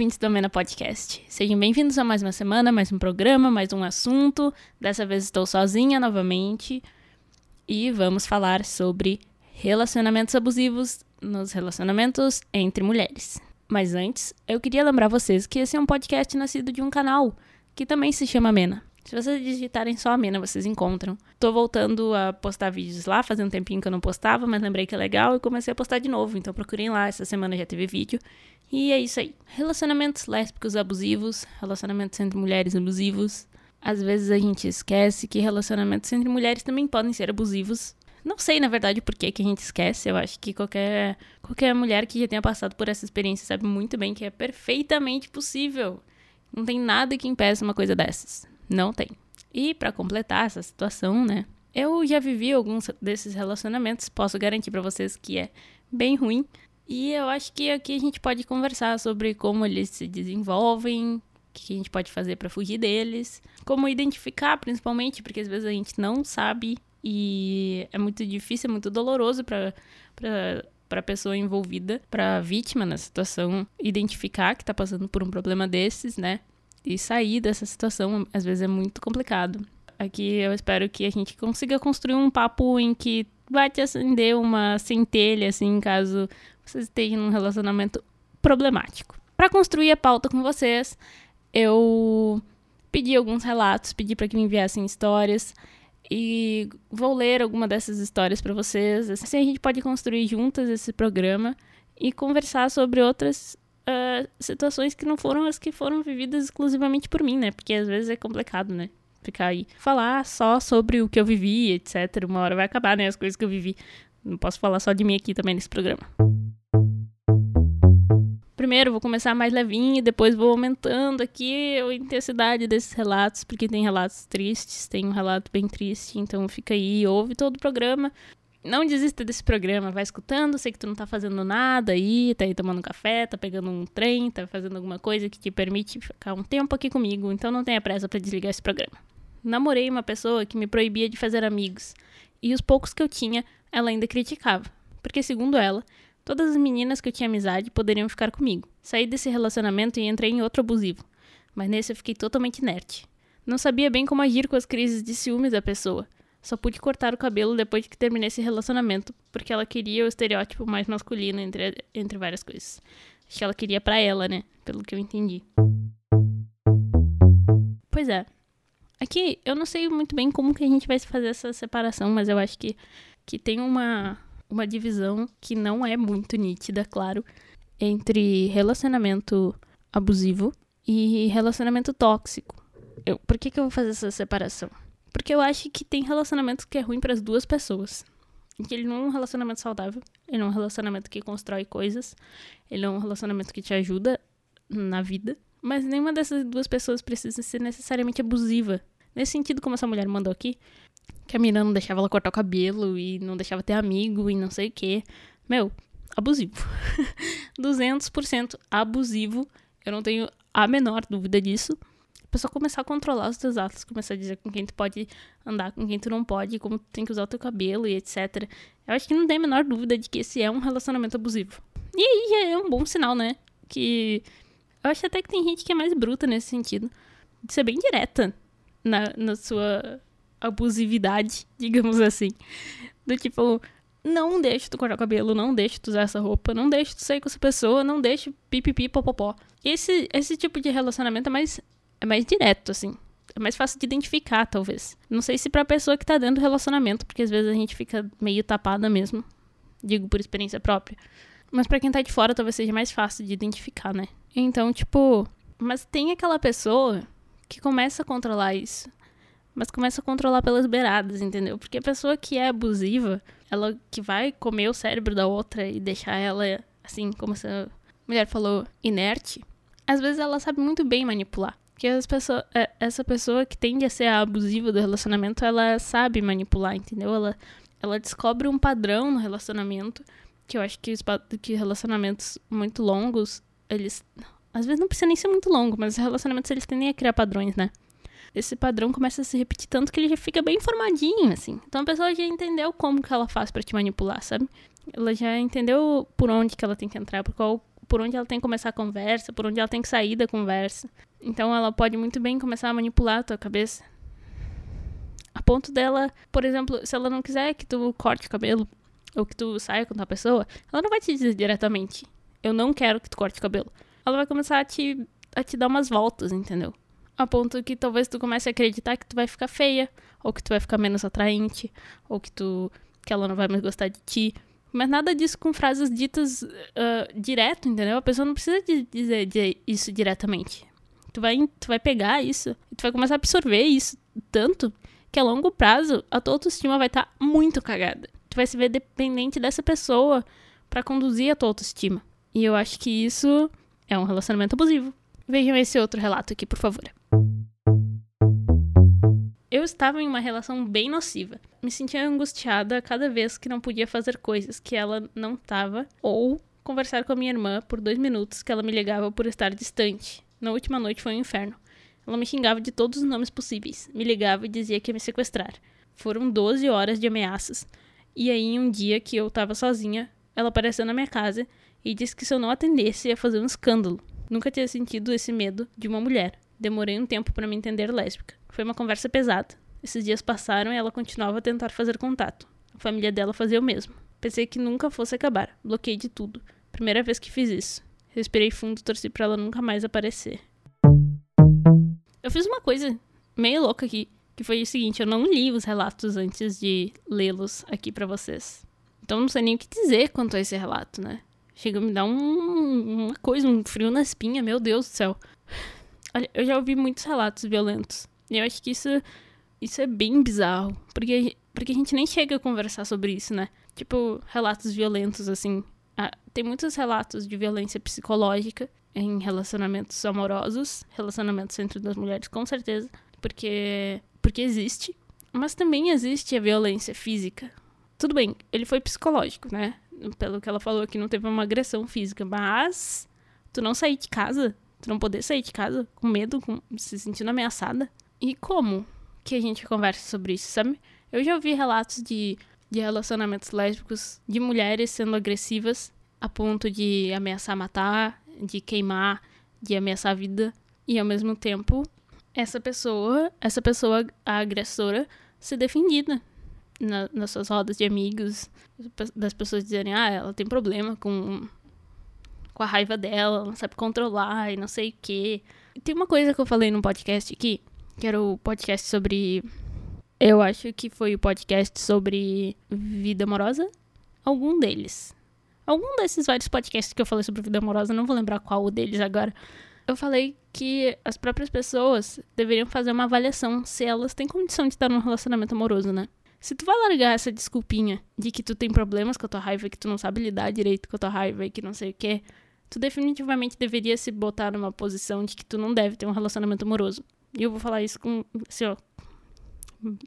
Ouvintes do Amena Podcast. Sejam bem-vindos a mais uma semana, mais um programa, mais um assunto. Dessa vez estou sozinha novamente e vamos falar sobre relacionamentos abusivos nos relacionamentos entre mulheres. Mas antes, eu queria lembrar vocês que esse é um podcast nascido de um canal que também se chama Amena. Se vocês digitarem só Amena, vocês encontram. Tô voltando a postar vídeos lá, fazia um tempinho que eu não postava, mas lembrei que é legal e comecei a postar de novo. Então procurem lá, essa semana já teve vídeo. E é isso aí. Relacionamentos lésbicos abusivos, relacionamentos entre mulheres abusivos. Às vezes a gente esquece que relacionamentos entre mulheres também podem ser abusivos. Não sei, na verdade, por que, que a gente esquece. Eu acho que qualquer, qualquer mulher que já tenha passado por essa experiência sabe muito bem que é perfeitamente possível. Não tem nada que impeça uma coisa dessas. Não tem. E para completar essa situação, né? Eu já vivi alguns desses relacionamentos, posso garantir para vocês que é bem ruim. E eu acho que aqui a gente pode conversar sobre como eles se desenvolvem, o que a gente pode fazer para fugir deles, como identificar, principalmente, porque às vezes a gente não sabe e é muito difícil, é muito doloroso para para a pessoa envolvida, para a vítima na situação, identificar que está passando por um problema desses, né? E sair dessa situação às vezes é muito complicado. Aqui eu espero que a gente consiga construir um papo em que vai te acender uma centelha, assim, caso vocês tenham um relacionamento problemático. Para construir a pauta com vocês, eu pedi alguns relatos, pedi para que me enviassem histórias e vou ler alguma dessas histórias para vocês. Assim a gente pode construir juntas esse programa e conversar sobre outras uh, situações que não foram as que foram vividas exclusivamente por mim, né? Porque às vezes é complicado, né? Ficar aí, falar só sobre o que eu vivi, etc. Uma hora vai acabar, né? As coisas que eu vivi. Não posso falar só de mim aqui também nesse programa. Primeiro vou começar mais levinho, depois vou aumentando aqui a intensidade desses relatos, porque tem relatos tristes, tem um relato bem triste, então fica aí, ouve todo o programa. Não desista desse programa, vai escutando, sei que tu não tá fazendo nada aí, tá aí tomando café, tá pegando um trem, tá fazendo alguma coisa que te permite ficar um tempo aqui comigo, então não tenha pressa para desligar esse programa. Namorei uma pessoa que me proibia de fazer amigos, e os poucos que eu tinha, ela ainda criticava, porque segundo ela, Todas as meninas que eu tinha amizade poderiam ficar comigo. Saí desse relacionamento e entrei em outro abusivo. Mas nesse eu fiquei totalmente inerte. Não sabia bem como agir com as crises de ciúme da pessoa. Só pude cortar o cabelo depois que terminei esse relacionamento, porque ela queria o estereótipo mais masculino entre, entre várias coisas. Acho que ela queria para ela, né? Pelo que eu entendi. Pois é. Aqui, eu não sei muito bem como que a gente vai fazer essa separação, mas eu acho que, que tem uma, uma divisão que não é muito nítida, claro, entre relacionamento abusivo e relacionamento tóxico. Eu, por que, que eu vou fazer essa separação? Porque eu acho que tem relacionamento que é ruim para as duas pessoas. Que ele não é um relacionamento saudável, ele não é um relacionamento que constrói coisas, ele não é um relacionamento que te ajuda na vida, mas nenhuma dessas duas pessoas precisa ser necessariamente abusiva. Nesse sentido, como essa mulher mandou aqui, que a menina não deixava ela cortar o cabelo e não deixava ter amigo e não sei o que. Meu, abusivo. 200% abusivo. Eu não tenho a menor dúvida disso. Pessoa começar a controlar os teus atos, começar a dizer com quem tu pode andar, com quem tu não pode, como tu tem que usar o teu cabelo e etc. Eu acho que não tem a menor dúvida de que esse é um relacionamento abusivo. E aí já é um bom sinal, né? Que eu acho até que tem gente que é mais bruta nesse sentido. De ser bem direta na, na sua abusividade, digamos assim. Do tipo, não deixe tu cortar o cabelo, não deixe tu usar essa roupa, não deixe tu sair com essa pessoa, não deixe pipipi popopó. Esse, esse tipo de relacionamento é mais, é mais direto, assim. É mais fácil de identificar, talvez. Não sei se pra pessoa que tá dentro do relacionamento, porque às vezes a gente fica meio tapada mesmo. Digo por experiência própria. Mas para quem tá de fora, talvez seja mais fácil de identificar, né? Então, tipo. Mas tem aquela pessoa que começa a controlar isso mas começa a controlar pelas beiradas, entendeu? Porque a pessoa que é abusiva, ela que vai comer o cérebro da outra e deixar ela, assim, como essa mulher falou, inerte, às vezes ela sabe muito bem manipular. Porque as pessoas, é, essa pessoa que tende a ser a abusiva do relacionamento, ela sabe manipular, entendeu? Ela, ela descobre um padrão no relacionamento, que eu acho que, os, que relacionamentos muito longos, eles. Às vezes não precisa nem ser muito longo, mas os relacionamentos eles tendem a criar padrões, né? esse padrão começa a se repetir tanto que ele já fica bem formadinho, assim. Então a pessoa já entendeu como que ela faz para te manipular, sabe? Ela já entendeu por onde que ela tem que entrar, por qual por onde ela tem que começar a conversa, por onde ela tem que sair da conversa. Então ela pode muito bem começar a manipular a tua cabeça. A ponto dela, por exemplo, se ela não quiser que tu corte o cabelo ou que tu saia com a pessoa, ela não vai te dizer diretamente: Eu não quero que tu corte o cabelo. Ela vai começar a te, a te dar umas voltas, entendeu? A ponto que talvez tu comece a acreditar que tu vai ficar feia, ou que tu vai ficar menos atraente, ou que tu que ela não vai mais gostar de ti. Mas nada disso com frases ditas uh, direto, entendeu? A pessoa não precisa de dizer, dizer isso diretamente. Tu vai, tu vai pegar isso tu vai começar a absorver isso tanto que a longo prazo a tua autoestima vai estar tá muito cagada. Tu vai se ver dependente dessa pessoa para conduzir a tua autoestima. E eu acho que isso é um relacionamento abusivo. Vejam esse outro relato aqui, por favor. Eu estava em uma relação bem nociva. Me sentia angustiada cada vez que não podia fazer coisas que ela não estava ou conversar com a minha irmã por dois minutos que ela me ligava por estar distante. Na última noite foi um inferno. Ela me xingava de todos os nomes possíveis, me ligava e dizia que ia me sequestrar. Foram 12 horas de ameaças. E aí, um dia que eu estava sozinha, ela apareceu na minha casa e disse que se eu não atendesse ia fazer um escândalo. Nunca tinha sentido esse medo de uma mulher. Demorei um tempo para me entender lésbica. Foi uma conversa pesada. Esses dias passaram e ela continuava a tentar fazer contato. A família dela fazia o mesmo. Pensei que nunca fosse acabar. Bloqueei de tudo. Primeira vez que fiz isso. Respirei fundo torci para ela nunca mais aparecer. Eu fiz uma coisa meio louca aqui, que foi o seguinte, eu não li os relatos antes de lê-los aqui para vocês. Então não sei nem o que dizer quanto a esse relato, né? Chega a me dar um, uma coisa, um frio na espinha, meu Deus do céu. Olha, eu já ouvi muitos relatos violentos. E eu acho que isso, isso é bem bizarro. Porque, porque a gente nem chega a conversar sobre isso, né? Tipo, relatos violentos, assim. Ah, tem muitos relatos de violência psicológica em relacionamentos amorosos, relacionamentos entre duas mulheres, com certeza. Porque, porque existe. Mas também existe a violência física. Tudo bem, ele foi psicológico, né? Pelo que ela falou aqui, não teve uma agressão física. Mas tu não sair de casa, tu não poder sair de casa com medo, com, se sentindo ameaçada, e como que a gente conversa sobre isso, sabe? Eu já ouvi relatos de, de relacionamentos lésbicos de mulheres sendo agressivas a ponto de ameaçar matar, de queimar, de ameaçar a vida. E ao mesmo tempo, essa pessoa, essa pessoa, a agressora, ser defendida na, nas suas rodas de amigos, das pessoas dizerem, ah, ela tem problema com, com a raiva dela, ela não sabe controlar e não sei o quê. Tem uma coisa que eu falei no podcast aqui, que era o podcast sobre. Eu acho que foi o podcast sobre vida amorosa. Algum deles. Algum desses vários podcasts que eu falei sobre vida amorosa, não vou lembrar qual deles agora. Eu falei que as próprias pessoas deveriam fazer uma avaliação se elas têm condição de estar num relacionamento amoroso, né? Se tu vai largar essa desculpinha de que tu tem problemas com a tua raiva, que tu não sabe lidar direito com a tua raiva e que não sei o que, tu definitivamente deveria se botar numa posição de que tu não deve ter um relacionamento amoroso. E eu vou falar isso com, assim, ó,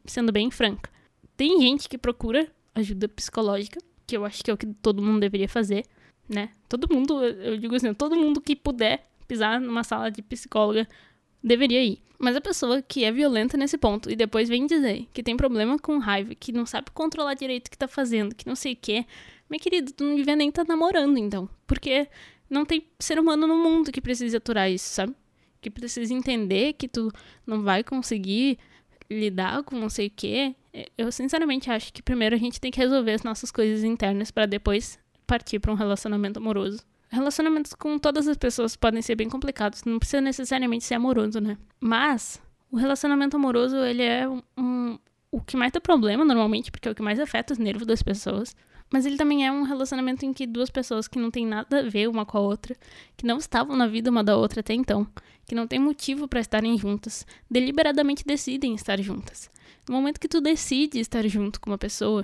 sendo bem franca. Tem gente que procura ajuda psicológica, que eu acho que é o que todo mundo deveria fazer, né? Todo mundo, eu digo assim, todo mundo que puder pisar numa sala de psicóloga deveria ir. Mas a pessoa que é violenta nesse ponto e depois vem dizer que tem problema com raiva, que não sabe controlar direito o que tá fazendo, que não sei o que, meu querido, tu não devia nem estar tá namorando então. Porque não tem ser humano no mundo que precise aturar isso, sabe? que precisa entender que tu não vai conseguir lidar com não sei o quê. É, eu sinceramente acho que primeiro a gente tem que resolver as nossas coisas internas para depois partir para um relacionamento amoroso. Relacionamentos com todas as pessoas podem ser bem complicados, não precisa necessariamente ser amoroso, né? Mas o relacionamento amoroso, ele é um, um o que mais dá problema normalmente, porque é o que mais afeta os nervos das pessoas. Mas ele também é um relacionamento em que duas pessoas que não têm nada a ver uma com a outra, que não estavam na vida uma da outra até então, que não têm motivo para estarem juntas, deliberadamente decidem estar juntas. No momento que tu decide estar junto com uma pessoa,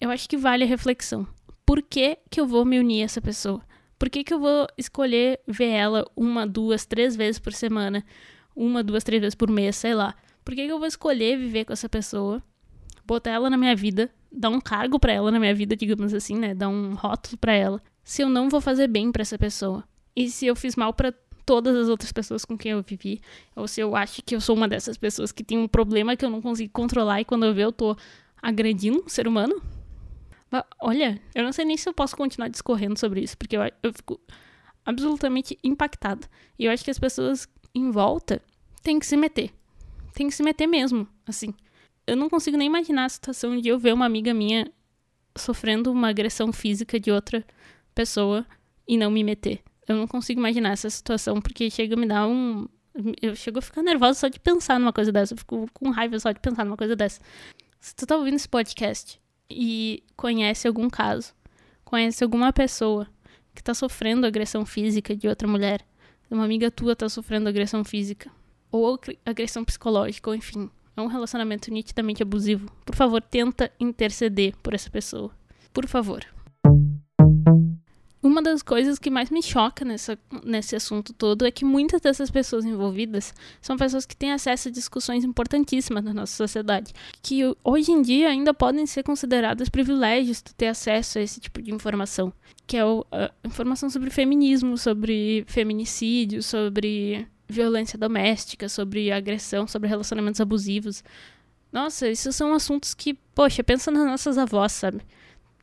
eu acho que vale a reflexão. Por que, que eu vou me unir a essa pessoa? Por que, que eu vou escolher ver ela uma, duas, três vezes por semana? Uma, duas, três vezes por mês, sei lá. Por que, que eu vou escolher viver com essa pessoa? Botar ela na minha vida dar um cargo para ela na minha vida, digamos assim, né? Dar um rótulo para ela. Se eu não vou fazer bem para essa pessoa. E se eu fiz mal para todas as outras pessoas com quem eu vivi, ou se eu acho que eu sou uma dessas pessoas que tem um problema que eu não consigo controlar e quando eu ver eu tô agredindo um ser humano. Olha, eu não sei nem se eu posso continuar discorrendo sobre isso, porque eu, eu fico absolutamente impactada. E eu acho que as pessoas em volta têm que se meter. Tem que se meter mesmo, assim. Eu não consigo nem imaginar a situação de eu ver uma amiga minha sofrendo uma agressão física de outra pessoa e não me meter. Eu não consigo imaginar essa situação porque chega a me dar um. Eu chego a ficar nervosa só de pensar numa coisa dessa. Eu fico com raiva só de pensar numa coisa dessa. Se tu tá ouvindo esse podcast e conhece algum caso, conhece alguma pessoa que tá sofrendo agressão física de outra mulher, uma amiga tua tá sofrendo agressão física, ou agressão psicológica, ou enfim, é um relacionamento nitidamente abusivo, por favor, tenta interceder por essa pessoa. Por favor. Uma das coisas que mais me choca nessa, nesse assunto todo é que muitas dessas pessoas envolvidas são pessoas que têm acesso a discussões importantíssimas na nossa sociedade, que hoje em dia ainda podem ser consideradas privilégios de ter acesso a esse tipo de informação, que é a informação sobre feminismo, sobre feminicídio, sobre violência doméstica, sobre agressão, sobre relacionamentos abusivos. Nossa, esses são assuntos que, poxa, pensa nas nossas avós, sabe?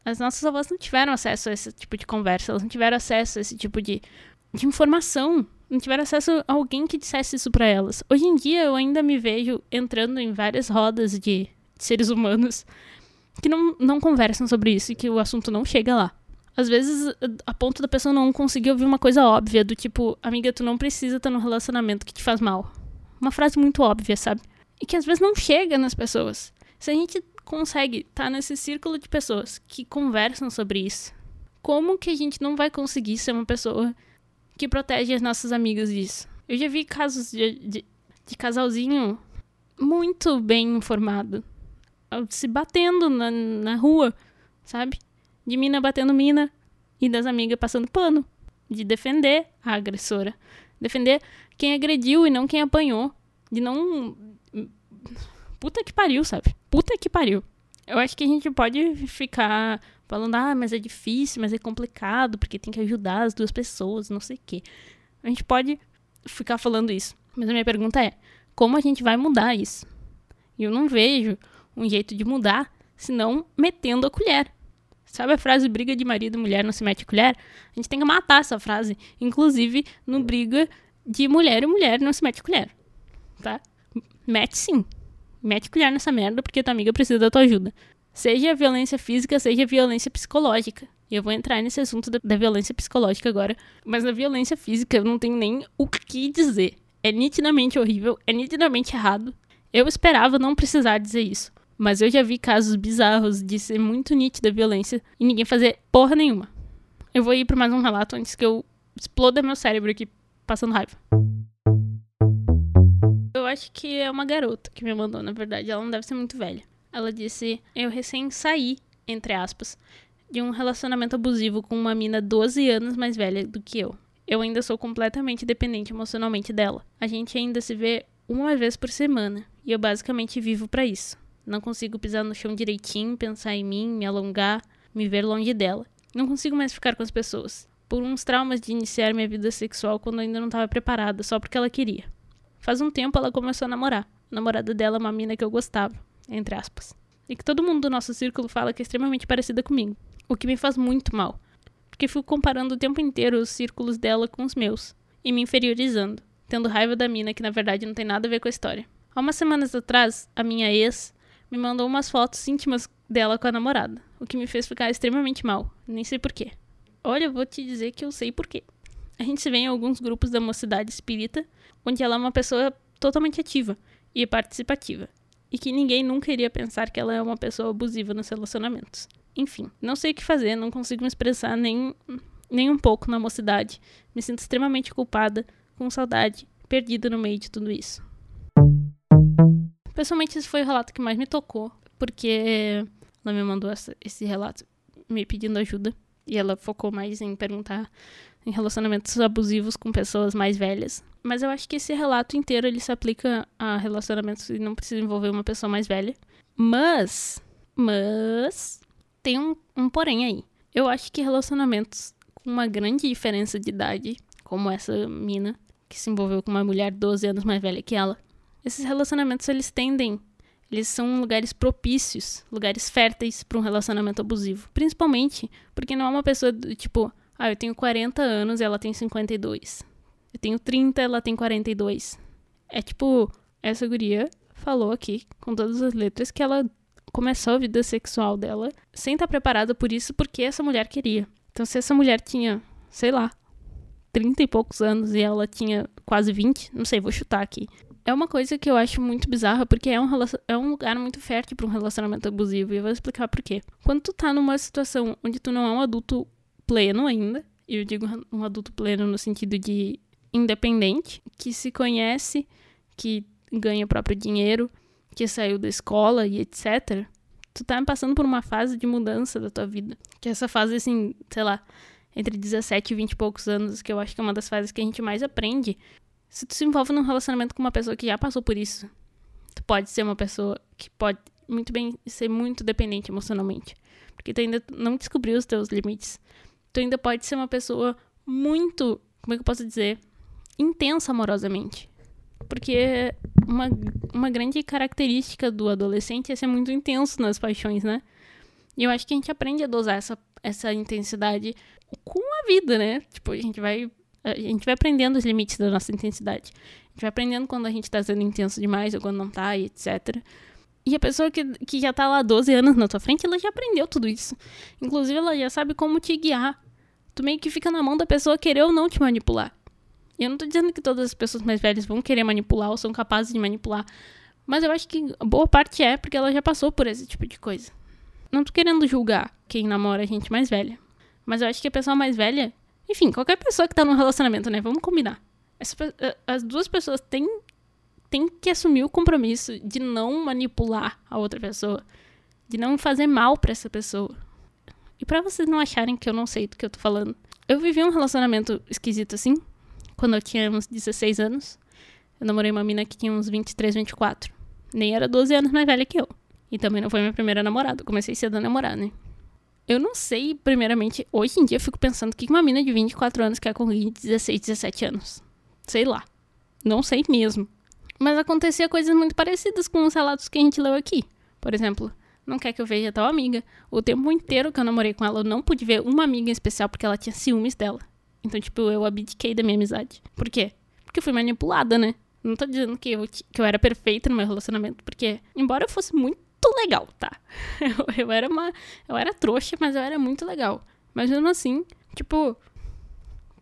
As nossas avós não tiveram acesso a esse tipo de conversa, elas não tiveram acesso a esse tipo de, de informação, não tiveram acesso a alguém que dissesse isso para elas. Hoje em dia eu ainda me vejo entrando em várias rodas de, de seres humanos que não, não conversam sobre isso e que o assunto não chega lá. Às vezes, a ponto da pessoa não conseguir ouvir uma coisa óbvia, do tipo, amiga, tu não precisa estar num relacionamento que te faz mal. Uma frase muito óbvia, sabe? E que às vezes não chega nas pessoas. Se a gente consegue estar tá nesse círculo de pessoas que conversam sobre isso, como que a gente não vai conseguir ser uma pessoa que protege as nossas amigas disso? Eu já vi casos de, de, de casalzinho muito bem informado, se batendo na, na rua, sabe? De mina batendo mina e das amigas passando pano. De defender a agressora. Defender quem agrediu e não quem apanhou. De não puta que pariu, sabe? Puta que pariu. Eu acho que a gente pode ficar falando, ah, mas é difícil, mas é complicado, porque tem que ajudar as duas pessoas, não sei o quê. A gente pode ficar falando isso. Mas a minha pergunta é: como a gente vai mudar isso? E eu não vejo um jeito de mudar senão metendo a colher. Sabe a frase briga de marido e mulher não se mete colher? A gente tem que matar essa frase. Inclusive no briga de mulher e mulher não se mete colher. Tá? Mete sim mete colher nessa merda porque tua amiga precisa da tua ajuda. Seja violência física, seja violência psicológica. E eu vou entrar nesse assunto da, da violência psicológica agora. Mas na violência física eu não tenho nem o que dizer. É nitidamente horrível, é nitidamente errado. Eu esperava não precisar dizer isso. Mas eu já vi casos bizarros de ser muito nítida a violência e ninguém fazer porra nenhuma. Eu vou ir para mais um relato antes que eu exploda meu cérebro aqui passando raiva acho que é uma garota que me mandou, na verdade. Ela não deve ser muito velha. Ela disse: Eu recém saí, entre aspas, de um relacionamento abusivo com uma mina 12 anos mais velha do que eu. Eu ainda sou completamente dependente emocionalmente dela. A gente ainda se vê uma vez por semana e eu basicamente vivo para isso. Não consigo pisar no chão direitinho, pensar em mim, me alongar, me ver longe dela. Não consigo mais ficar com as pessoas. Por uns traumas de iniciar minha vida sexual quando ainda não estava preparada, só porque ela queria. Faz um tempo ela começou a namorar. A namorada dela é uma mina que eu gostava, entre aspas. E que todo mundo do nosso círculo fala que é extremamente parecida comigo. O que me faz muito mal. Porque fico comparando o tempo inteiro os círculos dela com os meus. E me inferiorizando. Tendo raiva da mina que na verdade não tem nada a ver com a história. Há umas semanas atrás, a minha ex me mandou umas fotos íntimas dela com a namorada. O que me fez ficar extremamente mal. Nem sei porquê. Olha, eu vou te dizer que eu sei porquê. A gente se vê em alguns grupos da mocidade espírita, onde ela é uma pessoa totalmente ativa e participativa, e que ninguém nunca iria pensar que ela é uma pessoa abusiva nos relacionamentos. Enfim, não sei o que fazer, não consigo me expressar nem, nem um pouco na mocidade. Me sinto extremamente culpada, com saudade, perdida no meio de tudo isso. Pessoalmente, esse foi o relato que mais me tocou, porque ela me mandou essa, esse relato me pedindo ajuda. E ela focou mais em perguntar em relacionamentos abusivos com pessoas mais velhas. Mas eu acho que esse relato inteiro ele se aplica a relacionamentos e não precisa envolver uma pessoa mais velha. Mas, mas tem um, um porém aí. Eu acho que relacionamentos com uma grande diferença de idade, como essa mina que se envolveu com uma mulher 12 anos mais velha que ela, esses relacionamentos eles tendem eles são lugares propícios, lugares férteis para um relacionamento abusivo. Principalmente porque não é uma pessoa do tipo, Ah, eu tenho 40 anos e ela tem 52. Eu tenho 30 e ela tem 42. É tipo, essa guria falou aqui, com todas as letras, que ela começou a vida sexual dela sem estar preparada por isso, porque essa mulher queria. Então, se essa mulher tinha, sei lá, 30 e poucos anos e ela tinha quase 20, não sei, vou chutar aqui. É uma coisa que eu acho muito bizarra, porque é um, é um lugar muito fértil para um relacionamento abusivo, e eu vou explicar por quê. Quando tu tá numa situação onde tu não é um adulto pleno ainda, e eu digo um adulto pleno no sentido de independente, que se conhece, que ganha o próprio dinheiro, que saiu da escola e etc. Tu tá passando por uma fase de mudança da tua vida. Que essa fase, assim, sei lá, entre 17 e 20 e poucos anos, que eu acho que é uma das fases que a gente mais aprende. Se tu se envolve num relacionamento com uma pessoa que já passou por isso, tu pode ser uma pessoa que pode muito bem ser muito dependente emocionalmente. Porque tu ainda não descobriu os teus limites. Tu ainda pode ser uma pessoa muito, como é que eu posso dizer, intensa amorosamente. Porque uma, uma grande característica do adolescente é ser muito intenso nas paixões, né? E eu acho que a gente aprende a dosar essa, essa intensidade com a vida, né? Tipo, a gente vai. A gente vai aprendendo os limites da nossa intensidade. A gente vai aprendendo quando a gente tá sendo intenso demais ou quando não tá, e etc. E a pessoa que, que já tá lá 12 anos na tua frente, ela já aprendeu tudo isso. Inclusive, ela já sabe como te guiar. Tu meio que fica na mão da pessoa querer ou não te manipular. Eu não tô dizendo que todas as pessoas mais velhas vão querer manipular ou são capazes de manipular. Mas eu acho que boa parte é porque ela já passou por esse tipo de coisa. Não tô querendo julgar quem namora gente mais velha. Mas eu acho que a pessoa mais velha. Enfim, qualquer pessoa que tá num relacionamento, né? Vamos combinar. Essa, as duas pessoas têm, têm que assumir o compromisso de não manipular a outra pessoa. De não fazer mal para essa pessoa. E para vocês não acharem que eu não sei do que eu tô falando. Eu vivi um relacionamento esquisito assim, quando eu tinha uns 16 anos. Eu namorei uma mina que tinha uns 23, 24. Nem era 12 anos mais velha que eu. E também não foi minha primeira namorada. comecei cedo a namorar, né? Eu não sei, primeiramente, hoje em dia eu fico pensando o que uma mina de 24 anos quer com alguém de 16, 17 anos. Sei lá. Não sei mesmo. Mas acontecia coisas muito parecidas com os relatos que a gente leu aqui. Por exemplo, não quer que eu veja tal amiga. O tempo inteiro que eu namorei com ela, eu não pude ver uma amiga em especial porque ela tinha ciúmes dela. Então, tipo, eu abdiquei da minha amizade. Por quê? Porque eu fui manipulada, né? Não tô dizendo que eu, que eu era perfeita no meu relacionamento, porque, embora eu fosse muito legal, tá? Eu, eu era uma. Eu era trouxa, mas eu era muito legal. Mas mesmo assim, tipo.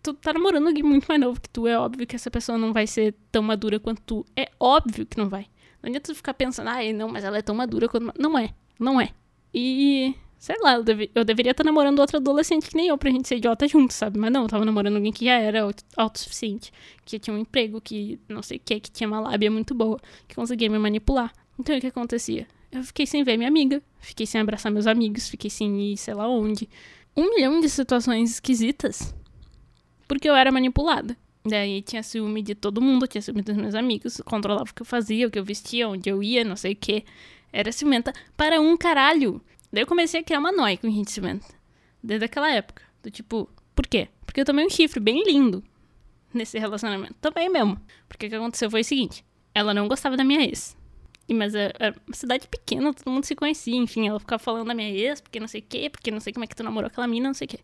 Tu tá namorando alguém muito mais novo que tu. É óbvio que essa pessoa não vai ser tão madura quanto tu. É óbvio que não vai. Não adianta tu ficar pensando, ah, não, mas ela é tão madura quanto. Não é. Não é. E sei lá, eu, deve, eu deveria estar namorando outro adolescente que nem eu pra gente ser idiota junto, sabe? Mas não, eu tava namorando alguém que já era autossuficiente, que tinha um emprego, que não sei o que, que tinha uma lábia muito boa, que conseguia me manipular. Então o que acontecia? Eu fiquei sem ver minha amiga, fiquei sem abraçar meus amigos, fiquei sem ir sei lá onde. Um milhão de situações esquisitas, porque eu era manipulada. Daí tinha ciúme de todo mundo, tinha ciúme dos meus amigos, controlava o que eu fazia, o que eu vestia, onde eu ia, não sei o que. Era ciumenta para um caralho. Daí eu comecei a criar uma noia com enriquecimento. Desde aquela época. Do tipo, por quê? Porque eu tomei um chifre bem lindo nesse relacionamento. Também mesmo. Porque o que aconteceu foi o seguinte: ela não gostava da minha ex. Mas era é, é uma cidade pequena, todo mundo se conhecia. Enfim, ela ficava falando da minha ex, porque não sei o quê, porque não sei como é que tu namorou aquela mina, não sei o quê.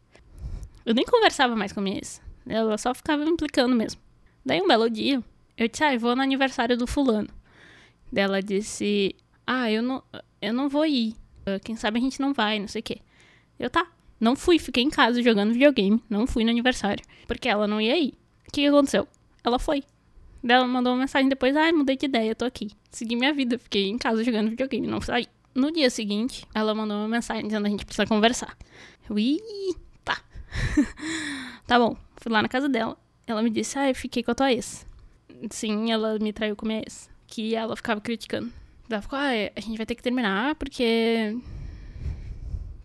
Eu nem conversava mais com a minha ex. Ela só ficava me implicando mesmo. Daí um belo dia, eu disse, ah, eu vou no aniversário do fulano. Daí ela disse, ah, eu não, eu não vou ir. Ah, quem sabe a gente não vai, não sei o quê. Eu, tá. Não fui, fiquei em casa jogando videogame. Não fui no aniversário. Porque ela não ia ir. O que aconteceu? Ela foi. Ela mandou uma mensagem depois, ai, ah, mudei de ideia, tô aqui. Segui minha vida, fiquei em casa jogando videogame, não saí. No dia seguinte, ela mandou uma mensagem dizendo a gente precisa conversar. Eu, ih, tá. tá bom, fui lá na casa dela. Ela me disse, ah, eu fiquei com a tua ex. Sim, ela me traiu com a minha ex. Que ela ficava criticando. Ela ficou, ah, a gente vai ter que terminar porque.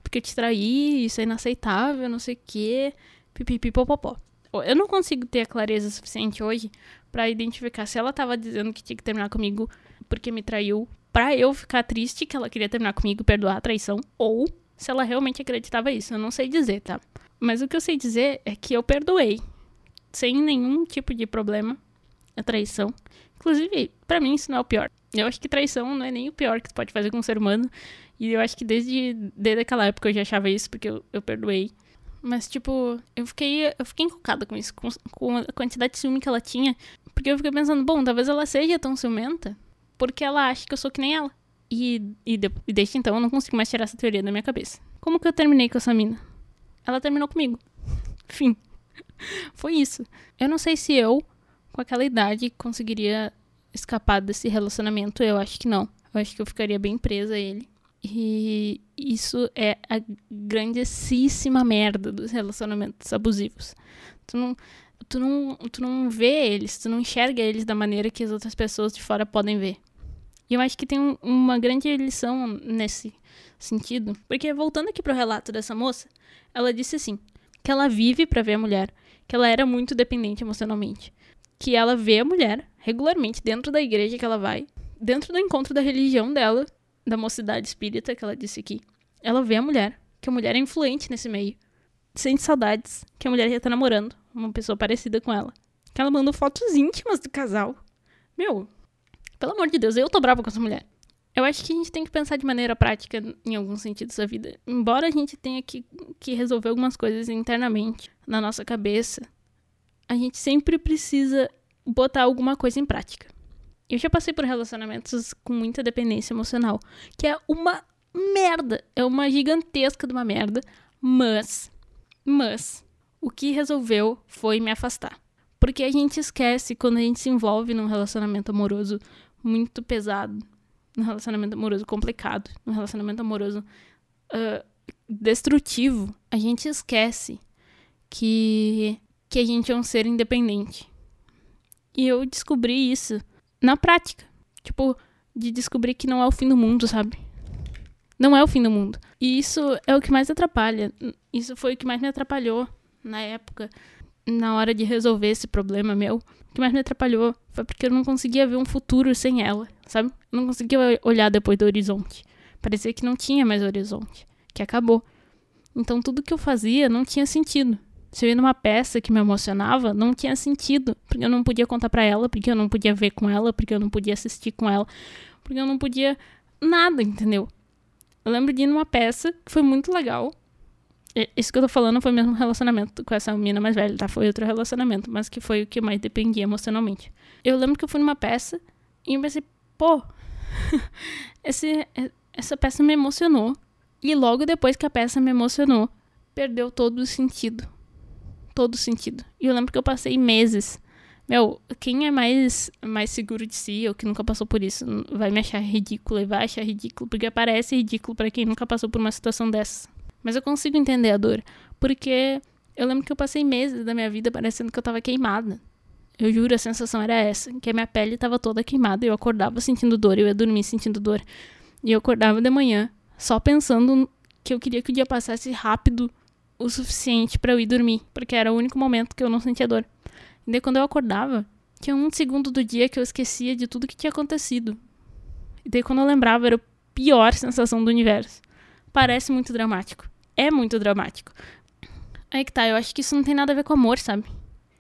Porque eu te traí, isso é inaceitável, não sei o quê. Pipipipopopó. Eu não consigo ter a clareza suficiente hoje para identificar se ela tava dizendo que tinha que terminar comigo porque me traiu, pra eu ficar triste que ela queria terminar comigo e perdoar a traição, ou se ela realmente acreditava isso. Eu não sei dizer, tá? Mas o que eu sei dizer é que eu perdoei, sem nenhum tipo de problema, a traição. Inclusive, para mim isso não é o pior. Eu acho que traição não é nem o pior que tu pode fazer com um ser humano. E eu acho que desde, desde aquela época eu já achava isso, porque eu, eu perdoei. Mas, tipo, eu fiquei, eu fiquei encucada com isso, com, com a quantidade de ciúme que ela tinha. Porque eu fiquei pensando, bom, talvez ela seja tão ciumenta porque ela acha que eu sou que nem ela. E, e, de, e desde então eu não consigo mais tirar essa teoria da minha cabeça. Como que eu terminei com essa mina? Ela terminou comigo. Fim. Foi isso. Eu não sei se eu, com aquela idade, conseguiria escapar desse relacionamento. Eu acho que não. Eu acho que eu ficaria bem presa a ele. E isso é a grandíssima merda dos relacionamentos abusivos. Tu não, tu não, tu não vê eles, tu não enxerga eles da maneira que as outras pessoas de fora podem ver. E eu acho que tem um, uma grande lição nesse sentido. Porque voltando aqui pro relato dessa moça, ela disse assim: que ela vive para ver a mulher, que ela era muito dependente emocionalmente, que ela vê a mulher regularmente dentro da igreja que ela vai, dentro do encontro da religião dela, da mocidade espírita que ela disse aqui. Ela vê a mulher, que a mulher é influente nesse meio. Sente saudades, que a mulher já tá namorando uma pessoa parecida com ela. Que ela mandou fotos íntimas do casal. Meu, pelo amor de Deus, eu tô brava com essa mulher. Eu acho que a gente tem que pensar de maneira prática em alguns sentidos da vida. Embora a gente tenha que, que resolver algumas coisas internamente, na nossa cabeça, a gente sempre precisa botar alguma coisa em prática. Eu já passei por relacionamentos com muita dependência emocional, que é uma merda, é uma gigantesca de uma merda, mas, mas, o que resolveu foi me afastar. Porque a gente esquece quando a gente se envolve num relacionamento amoroso muito pesado, num relacionamento amoroso complicado, num relacionamento amoroso uh, destrutivo, a gente esquece que, que a gente é um ser independente. E eu descobri isso na prática. Tipo, de descobrir que não é o fim do mundo, sabe? Não é o fim do mundo. E isso é o que mais atrapalha. Isso foi o que mais me atrapalhou na época, na hora de resolver esse problema meu. O que mais me atrapalhou foi porque eu não conseguia ver um futuro sem ela, sabe? Eu não conseguia olhar depois do horizonte. Parecia que não tinha mais horizonte, que acabou. Então tudo que eu fazia não tinha sentido. Se eu ia numa peça que me emocionava, não tinha sentido, porque eu não podia contar para ela, porque eu não podia ver com ela, porque eu não podia assistir com ela, porque eu não podia nada, entendeu? Eu lembro de ir numa peça que foi muito legal. Isso que eu tô falando foi mesmo relacionamento com essa menina mais velha, tá? Foi outro relacionamento, mas que foi o que mais dependia emocionalmente. Eu lembro que eu fui numa peça e eu pensei, pô, esse, essa peça me emocionou. E logo depois que a peça me emocionou, perdeu todo o sentido todo sentido. E eu lembro que eu passei meses. Meu, quem é mais, mais seguro de si ou que nunca passou por isso vai me achar ridícula e vai achar ridículo, porque parece ridículo para quem nunca passou por uma situação dessa. Mas eu consigo entender a dor, porque eu lembro que eu passei meses da minha vida parecendo que eu tava queimada. Eu juro, a sensação era essa, que a minha pele tava toda queimada eu acordava sentindo dor, eu ia dormir sentindo dor. E eu acordava de manhã só pensando que eu queria que o dia passasse rápido o suficiente para eu ir dormir, porque era o único momento que eu não sentia dor. E daí quando eu acordava, tinha um segundo do dia que eu esquecia de tudo que tinha acontecido. E daí quando eu lembrava, era a pior sensação do universo. Parece muito dramático. É muito dramático. Aí que tá, eu acho que isso não tem nada a ver com amor, sabe?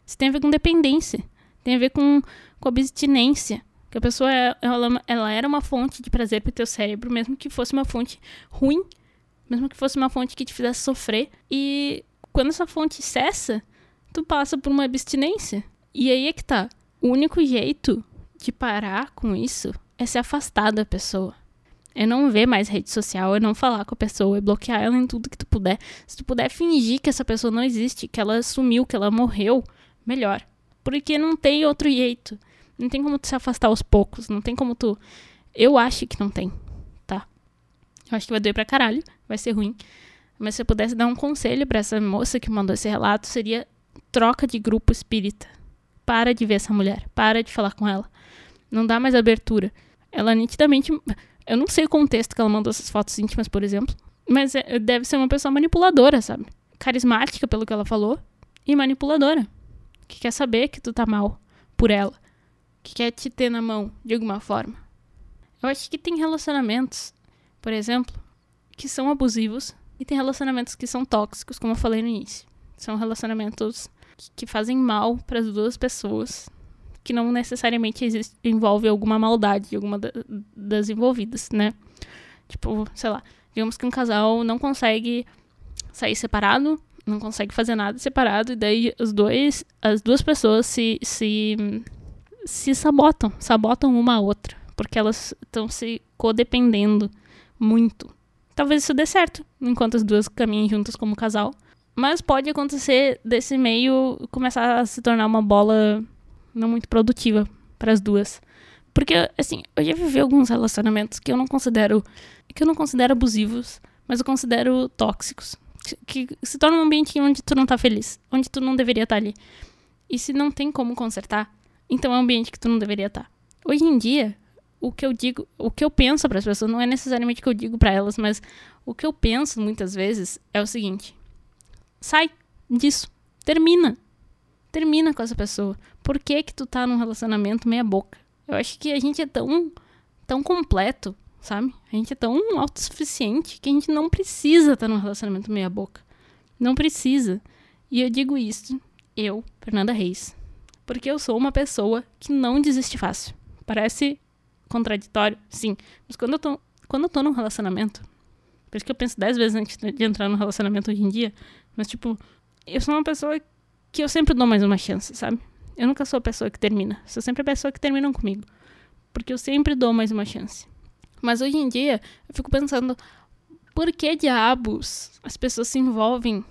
Isso tem a ver com dependência. Tem a ver com, com abstinência. Que a pessoa, ela, ela era uma fonte de prazer pro teu cérebro, mesmo que fosse uma fonte ruim mesmo que fosse uma fonte que te fizesse sofrer. E quando essa fonte cessa, tu passa por uma abstinência. E aí é que tá. O único jeito de parar com isso é se afastar da pessoa. É não ver mais rede social, é não falar com a pessoa, é bloquear ela em tudo que tu puder. Se tu puder fingir que essa pessoa não existe, que ela sumiu, que ela morreu, melhor. Porque não tem outro jeito. Não tem como tu se afastar aos poucos, não tem como tu. Eu acho que não tem. Eu acho que vai doer pra caralho, vai ser ruim. Mas se eu pudesse dar um conselho para essa moça que mandou esse relato, seria troca de grupo espírita. Para de ver essa mulher, para de falar com ela. Não dá mais abertura. Ela nitidamente. Eu não sei o contexto que ela mandou essas fotos íntimas, por exemplo. Mas é, deve ser uma pessoa manipuladora, sabe? Carismática, pelo que ela falou. E manipuladora. Que quer saber que tu tá mal por ela. Que quer te ter na mão, de alguma forma. Eu acho que tem relacionamentos por exemplo, que são abusivos e tem relacionamentos que são tóxicos, como eu falei no início. São relacionamentos que fazem mal para as duas pessoas, que não necessariamente existe, envolve alguma maldade de alguma das envolvidas, né? Tipo, sei lá, digamos que um casal não consegue sair separado, não consegue fazer nada separado, e daí os dois, as duas pessoas se, se, se sabotam, sabotam uma a outra, porque elas estão se codependendo muito. Talvez isso dê certo, enquanto as duas caminhem juntas como casal. Mas pode acontecer desse meio começar a se tornar uma bola não muito produtiva para as duas. Porque, assim, eu já vivi alguns relacionamentos que eu não considero. que eu não considero abusivos, mas eu considero tóxicos. Que se torna um ambiente onde tu não tá feliz, onde tu não deveria estar tá ali. E se não tem como consertar, então é um ambiente que tu não deveria estar. Tá. Hoje em dia, o que eu digo, o que eu penso para as pessoas, não é necessariamente o que eu digo para elas, mas o que eu penso muitas vezes é o seguinte: sai disso, termina. Termina com essa pessoa. Por que que tu tá num relacionamento meia boca? Eu acho que a gente é tão tão completo sabe? A gente é tão autossuficiente que a gente não precisa estar num relacionamento meia boca. Não precisa. E eu digo isso, eu, Fernanda Reis, porque eu sou uma pessoa que não desiste fácil. Parece contraditório, sim. Mas quando eu tô, quando eu tô num relacionamento, por isso que eu penso dez vezes antes de entrar num relacionamento hoje em dia, mas tipo, eu sou uma pessoa que eu sempre dou mais uma chance, sabe? Eu nunca sou a pessoa que termina. Sou sempre a pessoa que termina comigo. Porque eu sempre dou mais uma chance. Mas hoje em dia, eu fico pensando, por que diabos as pessoas se envolvem,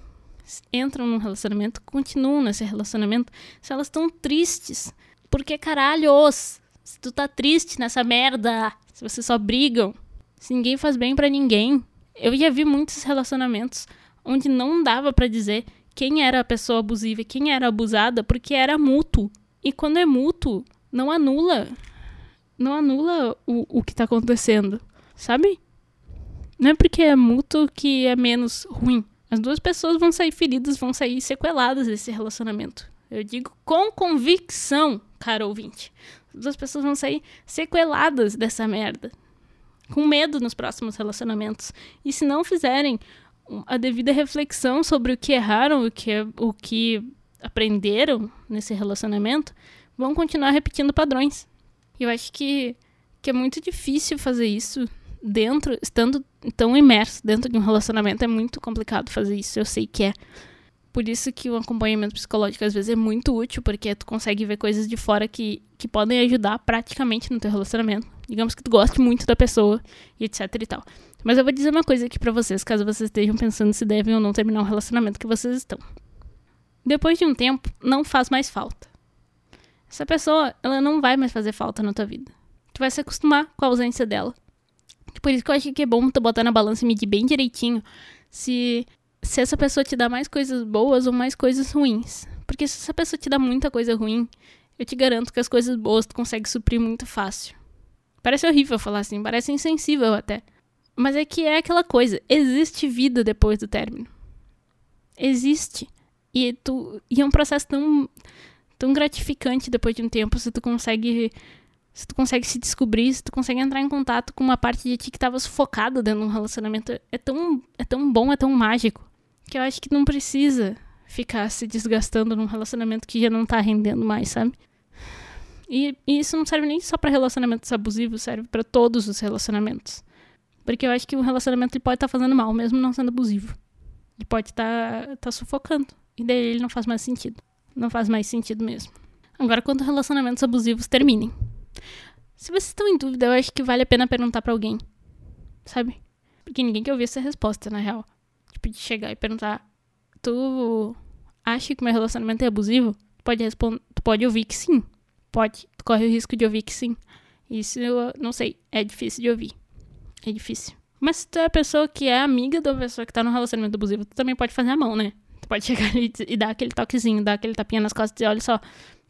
entram num relacionamento, continuam nesse relacionamento, se elas estão tristes? Por que caralhos? Se tu tá triste nessa merda, se vocês só brigam, se ninguém faz bem para ninguém. Eu já vi muitos relacionamentos onde não dava para dizer quem era a pessoa abusiva e quem era abusada, porque era mútuo. E quando é mútuo, não anula não anula o, o que tá acontecendo, sabe? Não é porque é mútuo que é menos ruim. As duas pessoas vão sair feridas, vão sair sequeladas desse relacionamento. Eu digo com convicção, cara ouvinte. As pessoas vão sair sequeladas dessa merda. Com medo nos próximos relacionamentos. E se não fizerem a devida reflexão sobre o que erraram, o que, o que aprenderam nesse relacionamento, vão continuar repetindo padrões. Eu acho que, que é muito difícil fazer isso dentro, estando tão imerso dentro de um relacionamento, é muito complicado fazer isso, eu sei que é. Por isso que o acompanhamento psicológico às vezes é muito útil, porque tu consegue ver coisas de fora que, que podem ajudar praticamente no teu relacionamento. Digamos que tu goste muito da pessoa e etc e tal. Mas eu vou dizer uma coisa aqui para vocês, caso vocês estejam pensando se devem ou não terminar um relacionamento que vocês estão. Depois de um tempo, não faz mais falta. Essa pessoa, ela não vai mais fazer falta na tua vida. Tu vai se acostumar com a ausência dela. Por isso que eu acho que é bom tu botar na balança e medir bem direitinho se, se essa pessoa te dá mais coisas boas ou mais coisas ruins. Porque se essa pessoa te dá muita coisa ruim, eu te garanto que as coisas boas tu consegue suprir muito fácil. Parece horrível falar assim, parece insensível até. Mas é que é aquela coisa, existe vida depois do término. Existe. E, tu, e é um processo tão tão gratificante depois de um tempo se tu consegue se tu consegue se descobrir, se tu consegue entrar em contato com uma parte de ti que estava sufocada dentro de um relacionamento, é tão, é tão bom, é tão mágico, que eu acho que não precisa ficar se desgastando num relacionamento que já não tá rendendo mais, sabe? E, e isso não serve nem só para relacionamentos abusivos, serve para todos os relacionamentos. Porque eu acho que um relacionamento ele pode estar tá fazendo mal, mesmo não sendo abusivo. Ele pode estar tá, tá sufocando. E daí ele não faz mais sentido. Não faz mais sentido mesmo. Agora, quanto relacionamentos abusivos terminem. Se vocês estão em dúvida, eu acho que vale a pena perguntar para alguém. Sabe? Porque ninguém quer ouvir essa resposta, na real. Tipo, de chegar e perguntar: Tu acha que meu relacionamento é abusivo? Tu pode responder. Tu pode ouvir que sim. Pode. Tu corre o risco de ouvir que sim. Isso eu não sei. É difícil de ouvir. É difícil. Mas se tu é a pessoa que é amiga da pessoa que tá no relacionamento abusivo, tu também pode fazer a mão, né? pode chegar ali e dar aquele toquezinho, dar aquele tapinha nas costas e dizer, olha só,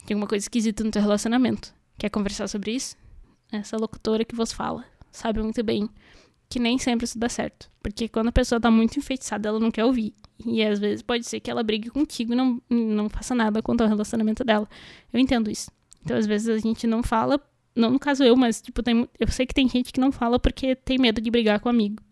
tem alguma coisa esquisita no teu relacionamento. Quer conversar sobre isso? Essa locutora que vos fala sabe muito bem que nem sempre isso dá certo. Porque quando a pessoa tá muito enfeitiçada, ela não quer ouvir. E às vezes pode ser que ela brigue contigo e não, não faça nada quanto ao relacionamento dela. Eu entendo isso. Então, às vezes, a gente não fala, não no caso eu, mas, tipo, tem, eu sei que tem gente que não fala porque tem medo de brigar com amigo.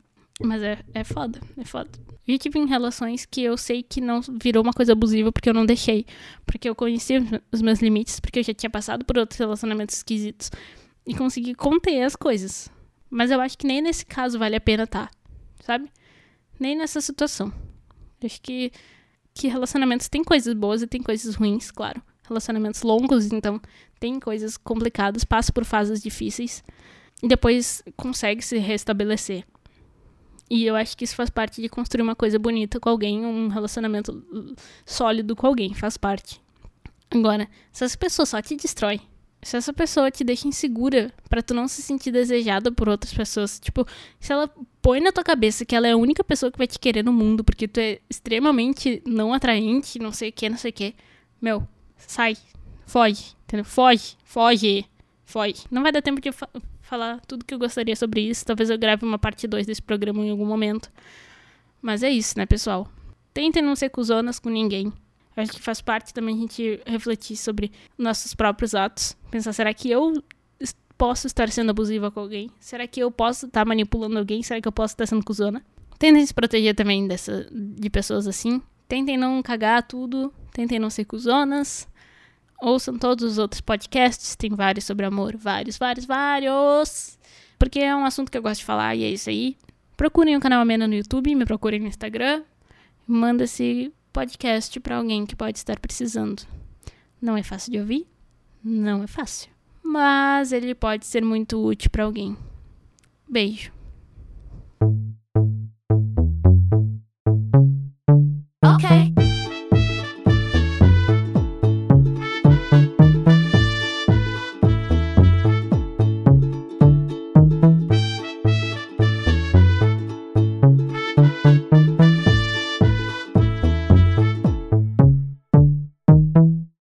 Mas é, é foda, é foda. Já tive em relações que eu sei que não virou uma coisa abusiva porque eu não deixei. Porque eu conhecia os meus limites, porque eu já tinha passado por outros relacionamentos esquisitos. E consegui conter as coisas. Mas eu acho que nem nesse caso vale a pena tá, sabe? Nem nessa situação. Eu acho que que relacionamentos têm coisas boas e tem coisas ruins, claro. Relacionamentos longos, então tem coisas complicadas, passa por fases difíceis e depois consegue se restabelecer. E eu acho que isso faz parte de construir uma coisa bonita com alguém, um relacionamento sólido com alguém, faz parte. Agora, se essa pessoa só te destrói, se essa pessoa te deixa insegura para tu não se sentir desejada por outras pessoas, tipo, se ela põe na tua cabeça que ela é a única pessoa que vai te querer no mundo porque tu é extremamente não atraente, não sei o que, não sei o que, meu, sai, foge, entendeu? Foge, foge, foge. Não vai dar tempo de fa falar tudo que eu gostaria sobre isso. Talvez eu grave uma parte 2 desse programa em algum momento. Mas é isso, né, pessoal? Tentem não ser cuzonas com ninguém. Acho que faz parte também a gente refletir sobre nossos próprios atos. Pensar, será que eu posso estar sendo abusiva com alguém? Será que eu posso estar manipulando alguém? Será que eu posso estar sendo cuzona? Tentem se proteger também dessa, de pessoas assim. Tentem não cagar tudo. Tentem não ser cuzonas. Ouçam todos os outros podcasts, tem vários sobre amor, vários, vários, vários. Porque é um assunto que eu gosto de falar e é isso aí. Procurem o canal Amena no YouTube, me procurem no Instagram. Manda esse podcast para alguém que pode estar precisando. Não é fácil de ouvir? Não é fácil. Mas ele pode ser muito útil para alguém. Beijo. Okay.